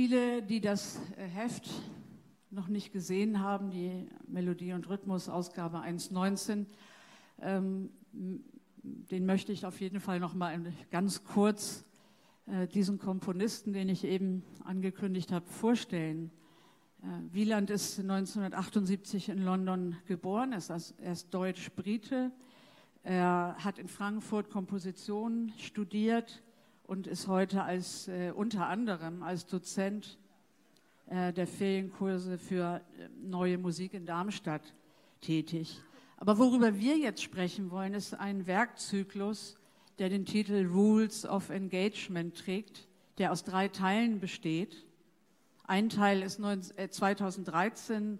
viele, die das äh, Heft noch nicht gesehen haben, die Melodie- und Rhythmus-Ausgabe 1.19, ähm, den möchte ich auf jeden Fall noch mal ganz kurz äh, diesen Komponisten, den ich eben angekündigt habe, vorstellen. Äh, Wieland ist 1978 in London geboren, er ist, ist Deutsch-Brite. Er hat in Frankfurt Komposition studiert und ist heute als, äh, unter anderem als Dozent äh, der Ferienkurse für äh, neue Musik in Darmstadt tätig. Aber worüber wir jetzt sprechen wollen, ist ein Werkzyklus, der den Titel Rules of Engagement trägt, der aus drei Teilen besteht. Ein Teil ist 2013,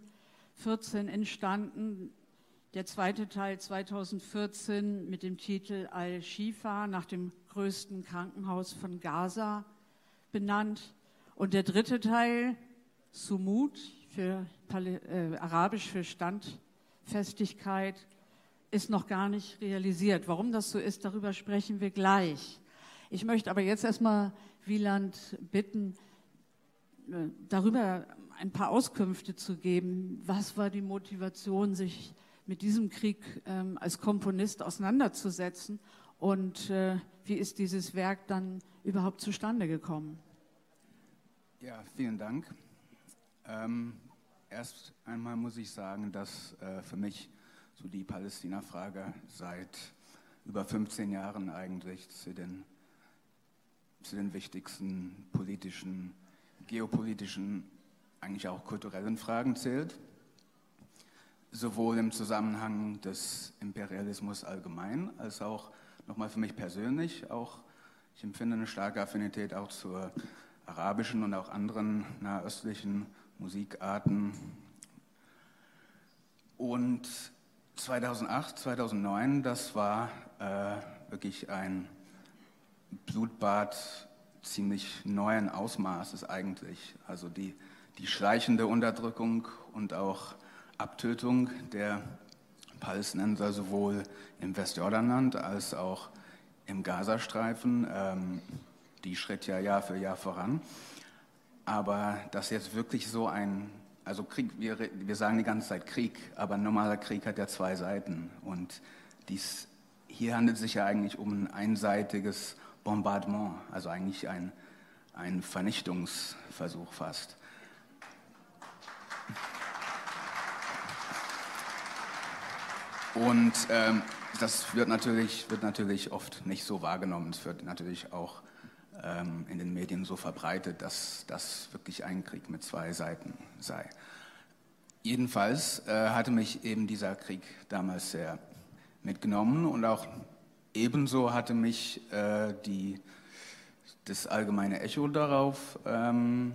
14 äh, entstanden, der zweite Teil 2014 mit dem Titel Al-Shifa nach dem größten Krankenhaus von Gaza benannt. Und der dritte Teil, Sumut, für, äh, arabisch für Standfestigkeit, ist noch gar nicht realisiert. Warum das so ist, darüber sprechen wir gleich. Ich möchte aber jetzt erstmal Wieland bitten, äh, darüber ein paar Auskünfte zu geben. Was war die Motivation, sich mit diesem Krieg ähm, als Komponist auseinanderzusetzen und äh, wie ist dieses Werk dann überhaupt zustande gekommen? Ja, vielen Dank. Ähm, erst einmal muss ich sagen, dass äh, für mich so die Palästina-Frage seit über 15 Jahren eigentlich zu den, zu den wichtigsten politischen, geopolitischen, eigentlich auch kulturellen Fragen zählt sowohl im Zusammenhang des Imperialismus allgemein als auch nochmal für mich persönlich auch, ich empfinde eine starke Affinität auch zur arabischen und auch anderen nahöstlichen Musikarten. Und 2008, 2009, das war äh, wirklich ein Blutbad ziemlich neuen Ausmaßes eigentlich. Also die, die schleichende Unterdrückung und auch Abtötung der Palästinenser sowohl im Westjordanland als auch im Gazastreifen. Ähm, die schritt ja Jahr für Jahr voran. Aber dass jetzt wirklich so ein, also Krieg, wir, wir sagen die ganze Zeit Krieg, aber ein normaler Krieg hat ja zwei Seiten. Und dies, hier handelt es sich ja eigentlich um ein einseitiges Bombardement, also eigentlich ein, ein Vernichtungsversuch fast. Und ähm, das wird natürlich, wird natürlich oft nicht so wahrgenommen. Es wird natürlich auch ähm, in den Medien so verbreitet, dass das wirklich ein Krieg mit zwei Seiten sei. Jedenfalls äh, hatte mich eben dieser Krieg damals sehr mitgenommen und auch ebenso hatte mich äh, die, das allgemeine Echo darauf ähm,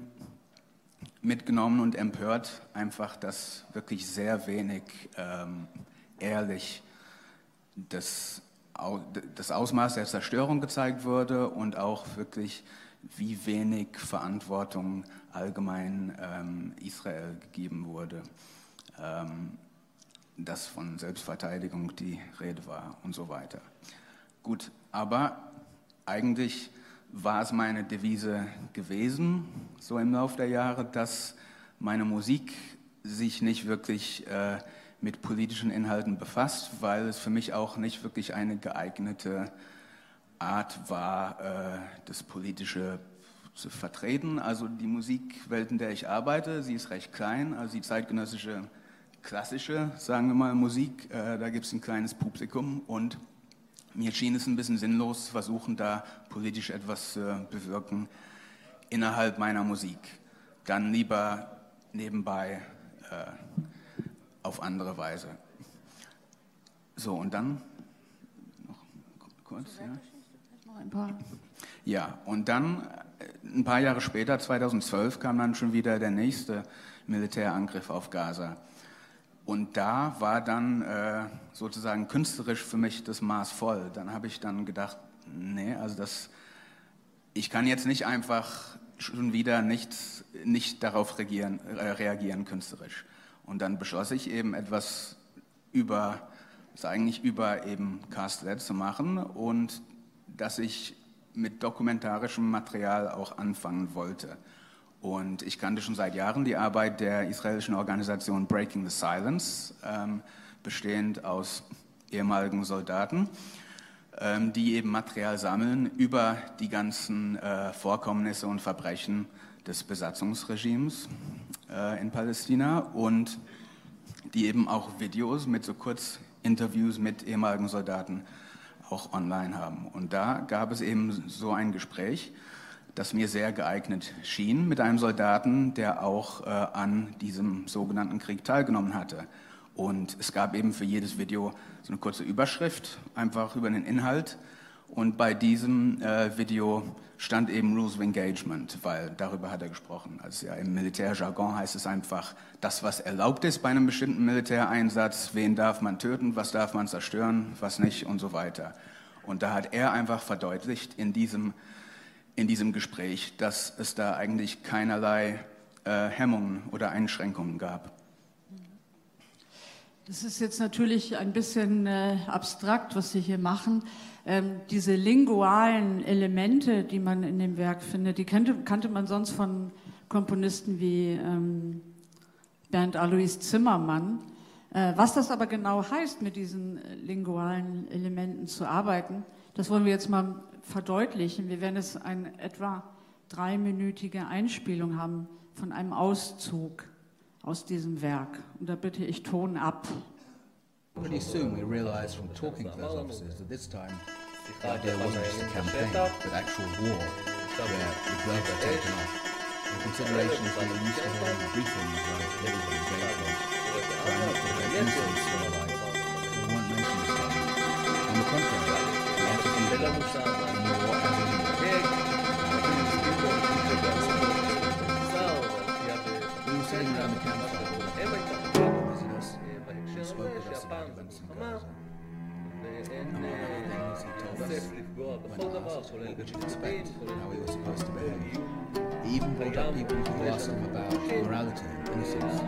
mitgenommen und empört, einfach, dass wirklich sehr wenig ähm, ehrlich das, das Ausmaß der Zerstörung gezeigt wurde und auch wirklich, wie wenig Verantwortung allgemein ähm, Israel gegeben wurde. Ähm, dass von Selbstverteidigung die Rede war und so weiter. Gut, aber eigentlich war es meine Devise gewesen, so im Laufe der Jahre, dass meine Musik sich nicht wirklich äh, mit politischen Inhalten befasst, weil es für mich auch nicht wirklich eine geeignete Art war, äh, das Politische zu vertreten. Also die Musikwelt, in der ich arbeite, sie ist recht klein, also die zeitgenössische klassische, sagen wir mal, Musik, äh, da gibt es ein kleines Publikum und mir schien es ein bisschen sinnlos, versuchen da politisch etwas zu bewirken innerhalb meiner Musik. Dann lieber nebenbei äh, auf andere Weise. So, und dann noch kurz, ja. Ja, und dann äh, ein paar Jahre später, 2012, kam dann schon wieder der nächste Militärangriff auf Gaza. Und da war dann äh, sozusagen künstlerisch für mich das Maß voll. Dann habe ich dann gedacht, nee, also das, ich kann jetzt nicht einfach schon wieder nicht, nicht darauf reagieren, äh, reagieren künstlerisch. Und dann beschloss ich eben etwas über, das eigentlich über eben Castlet zu machen und dass ich mit dokumentarischem Material auch anfangen wollte. Und ich kannte schon seit Jahren die Arbeit der israelischen Organisation Breaking the Silence, ähm, bestehend aus ehemaligen Soldaten, ähm, die eben Material sammeln über die ganzen äh, Vorkommnisse und Verbrechen des Besatzungsregimes äh, in Palästina und die eben auch Videos mit so Kurzinterviews mit ehemaligen Soldaten auch online haben. Und da gab es eben so ein Gespräch, das mir sehr geeignet schien mit einem Soldaten, der auch äh, an diesem sogenannten Krieg teilgenommen hatte. Und es gab eben für jedes Video so eine kurze Überschrift, einfach über den Inhalt. Und bei diesem äh, Video stand eben Rules of Engagement, weil darüber hat er gesprochen. Also ja, im Militärjargon heißt es einfach, das, was erlaubt ist bei einem bestimmten Militäreinsatz, wen darf man töten, was darf man zerstören, was nicht und so weiter. Und da hat er einfach verdeutlicht in diesem in diesem Gespräch, dass es da eigentlich keinerlei äh, Hemmungen oder Einschränkungen gab. Das ist jetzt natürlich ein bisschen äh, abstrakt, was Sie hier machen. Ähm, diese lingualen Elemente, die man in dem Werk findet, die kannte, kannte man sonst von Komponisten wie ähm, Bernd Alois Zimmermann. Äh, was das aber genau heißt, mit diesen äh, lingualen Elementen zu arbeiten, das wollen wir jetzt mal verdeutlichen. Wir werden es eine etwa dreiminütige Einspielung haben von einem Auszug aus diesem Werk. Und da bitte ich Ton ab. Pretty soon we realized from talking to those officers that this time the idea wasn't just a campaign, but actual war, where the gloves are taken off. The considerations we were used to having in briefings like military engagement, we should expect how we were supposed to behave. He even brought up people who asked him about morality and innocence.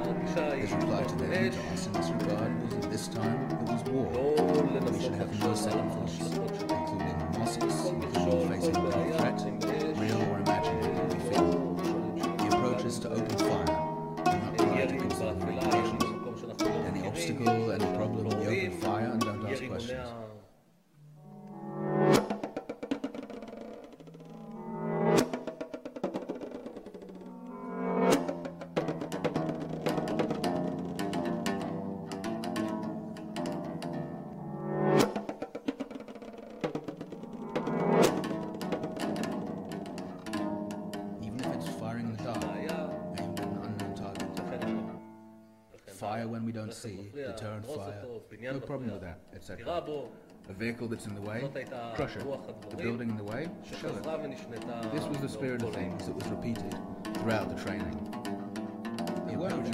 His reply to them to us in this regard was that this time it was war. We should have no second thoughts, including mosques, facing any threat, Fire when we don't see, deterrent fire, no problem with that, etc. A vehicle that's in the way, crush it. The building in the way, show it. This was the spirit of things that was repeated throughout the training. It weren't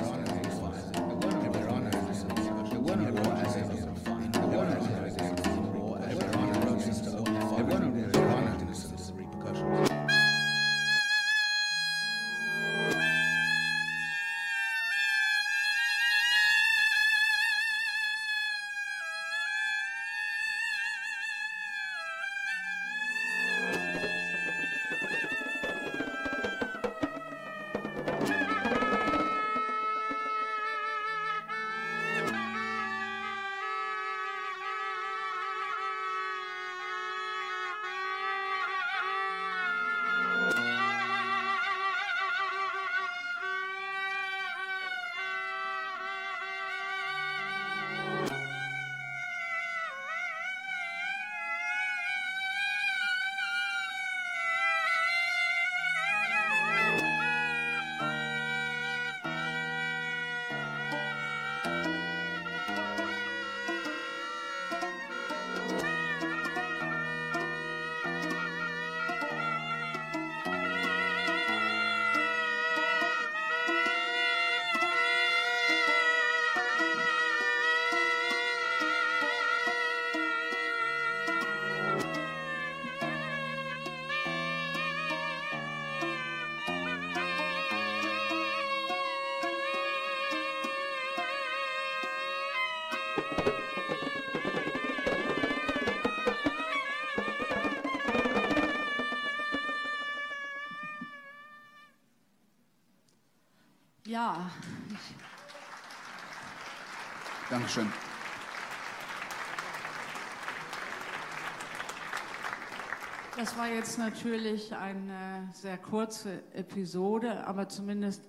Ja. Dankeschön. Das war jetzt natürlich eine sehr kurze Episode, aber zumindest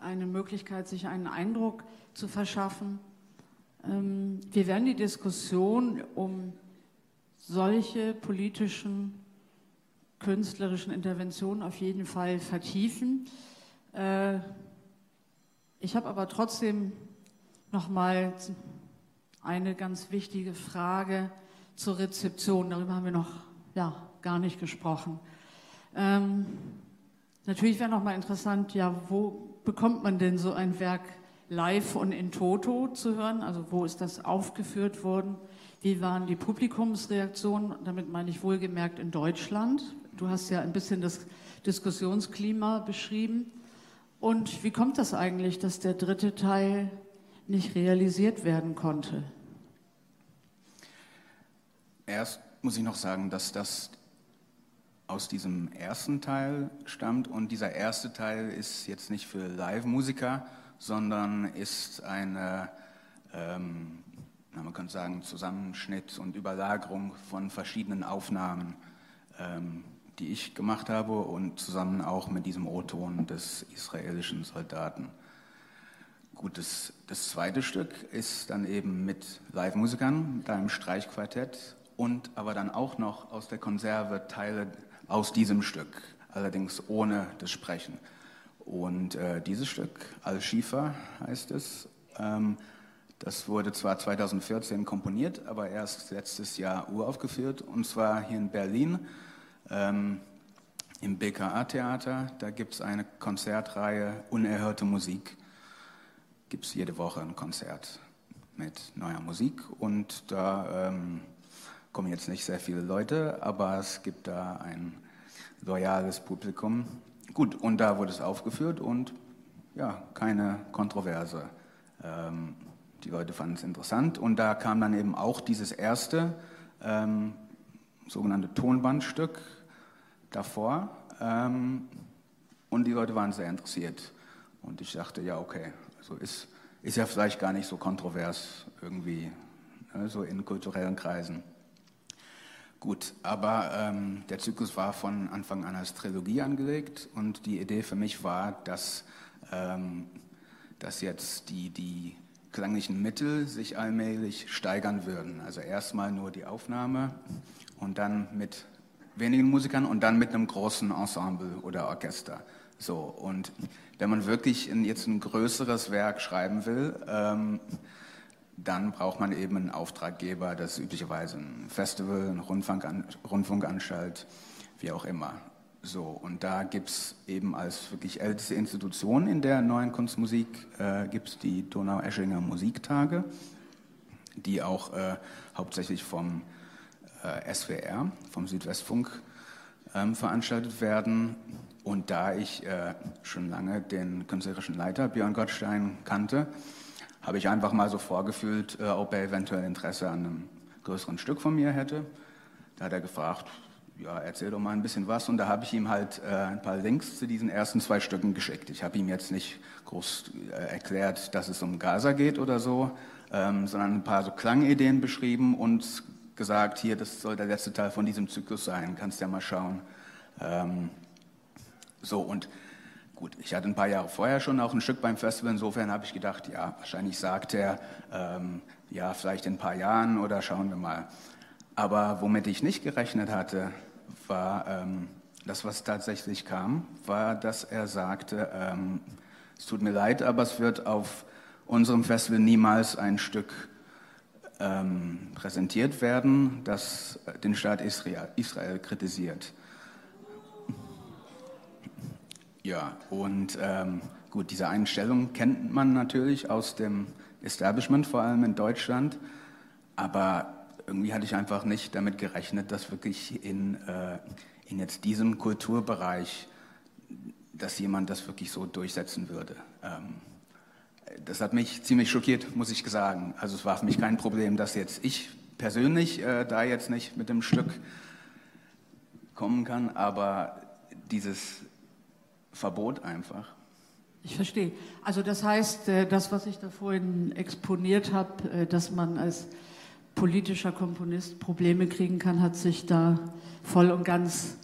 eine Möglichkeit, sich einen Eindruck zu verschaffen. Ähm, wir werden die Diskussion um solche politischen, künstlerischen Interventionen auf jeden Fall vertiefen. Äh, ich habe aber trotzdem noch mal eine ganz wichtige Frage zur Rezeption. Darüber haben wir noch ja, gar nicht gesprochen. Ähm, natürlich wäre noch mal interessant, ja, wo bekommt man denn so ein Werk live und in Toto zu hören? Also wo ist das aufgeführt worden? Wie waren die Publikumsreaktionen? Damit meine ich wohlgemerkt in Deutschland. Du hast ja ein bisschen das Diskussionsklima beschrieben. Und wie kommt das eigentlich, dass der dritte Teil nicht realisiert werden konnte? Erst muss ich noch sagen, dass das aus diesem ersten Teil stammt und dieser erste Teil ist jetzt nicht für Live-Musiker, sondern ist eine, ähm, man könnte sagen, Zusammenschnitt und Überlagerung von verschiedenen Aufnahmen, ähm, die ich gemacht habe und zusammen auch mit diesem O-Ton des israelischen Soldaten. Gut, das, das zweite Stück ist dann eben mit Live-Musikern, mit einem Streichquartett und aber dann auch noch aus der Konserve Teile aus diesem Stück, allerdings ohne das Sprechen. Und äh, dieses Stück, Al-Shifa heißt es, ähm, das wurde zwar 2014 komponiert, aber erst letztes Jahr uraufgeführt, und zwar hier in Berlin ähm, im BKA-Theater. Da gibt es eine Konzertreihe Unerhörte Musik. Gibt es jede Woche ein Konzert mit neuer Musik und da ähm, kommen jetzt nicht sehr viele Leute, aber es gibt da ein loyales Publikum. Gut, und da wurde es aufgeführt und ja, keine Kontroverse. Ähm, die Leute fanden es interessant und da kam dann eben auch dieses erste ähm, sogenannte Tonbandstück davor ähm, und die Leute waren sehr interessiert. Und ich dachte, ja, okay, also ist, ist ja vielleicht gar nicht so kontrovers irgendwie, ne, so in kulturellen Kreisen. Gut, aber ähm, der Zyklus war von Anfang an als Trilogie angelegt und die Idee für mich war, dass, ähm, dass jetzt die, die klanglichen Mittel sich allmählich steigern würden. Also erstmal nur die Aufnahme und dann mit wenigen Musikern und dann mit einem großen Ensemble oder Orchester. So, und wenn man wirklich in jetzt ein größeres Werk schreiben will, ähm, dann braucht man eben einen Auftraggeber, das ist üblicherweise ein Festival, eine Rundfunkanstalt, wie auch immer. So, und da gibt es eben als wirklich älteste Institution in der neuen Kunstmusik, äh, gibt es die Donau-Eschinger Musiktage, die auch äh, hauptsächlich vom äh, SWR, vom Südwestfunk, ähm, veranstaltet werden. Und da ich äh, schon lange den künstlerischen Leiter Björn Gottstein kannte, habe ich einfach mal so vorgefühlt, äh, ob er eventuell Interesse an einem größeren Stück von mir hätte. Da hat er gefragt, ja, erzähl doch mal ein bisschen was. Und da habe ich ihm halt äh, ein paar Links zu diesen ersten zwei Stücken geschickt. Ich habe ihm jetzt nicht groß äh, erklärt, dass es um Gaza geht oder so, ähm, sondern ein paar so Klangideen beschrieben und gesagt, hier, das soll der letzte Teil von diesem Zyklus sein, kannst ja mal schauen. Ähm, so, und Gut, ich hatte ein paar Jahre vorher schon auch ein Stück beim Festival, insofern habe ich gedacht, ja, wahrscheinlich sagt er, ähm, ja, vielleicht in ein paar Jahren oder schauen wir mal. Aber womit ich nicht gerechnet hatte, war, ähm, das, was tatsächlich kam, war, dass er sagte, ähm, es tut mir leid, aber es wird auf unserem Festival niemals ein Stück ähm, präsentiert werden, das den Staat Israel, Israel kritisiert. Ja, und ähm, gut, diese Einstellung kennt man natürlich aus dem Establishment, vor allem in Deutschland, aber irgendwie hatte ich einfach nicht damit gerechnet, dass wirklich in, äh, in jetzt diesem Kulturbereich, dass jemand das wirklich so durchsetzen würde. Ähm, das hat mich ziemlich schockiert, muss ich sagen. Also es war für mich kein Problem, dass jetzt ich persönlich äh, da jetzt nicht mit dem Stück kommen kann, aber dieses Verbot einfach. Ich verstehe. Also das heißt, äh, das, was ich da vorhin exponiert habe, äh, dass man als politischer Komponist Probleme kriegen kann, hat sich da voll und ganz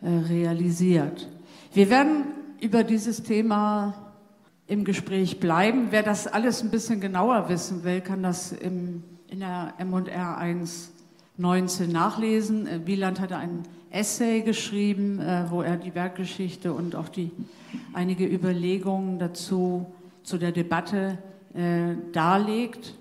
äh, realisiert. Wir werden über dieses Thema im Gespräch bleiben. Wer das alles ein bisschen genauer wissen will, kann das im, in der MR1 19 nachlesen. Äh, Wieland hatte ein Essay geschrieben, äh, wo er die Werkgeschichte und auch die, einige Überlegungen dazu zu der Debatte äh, darlegt.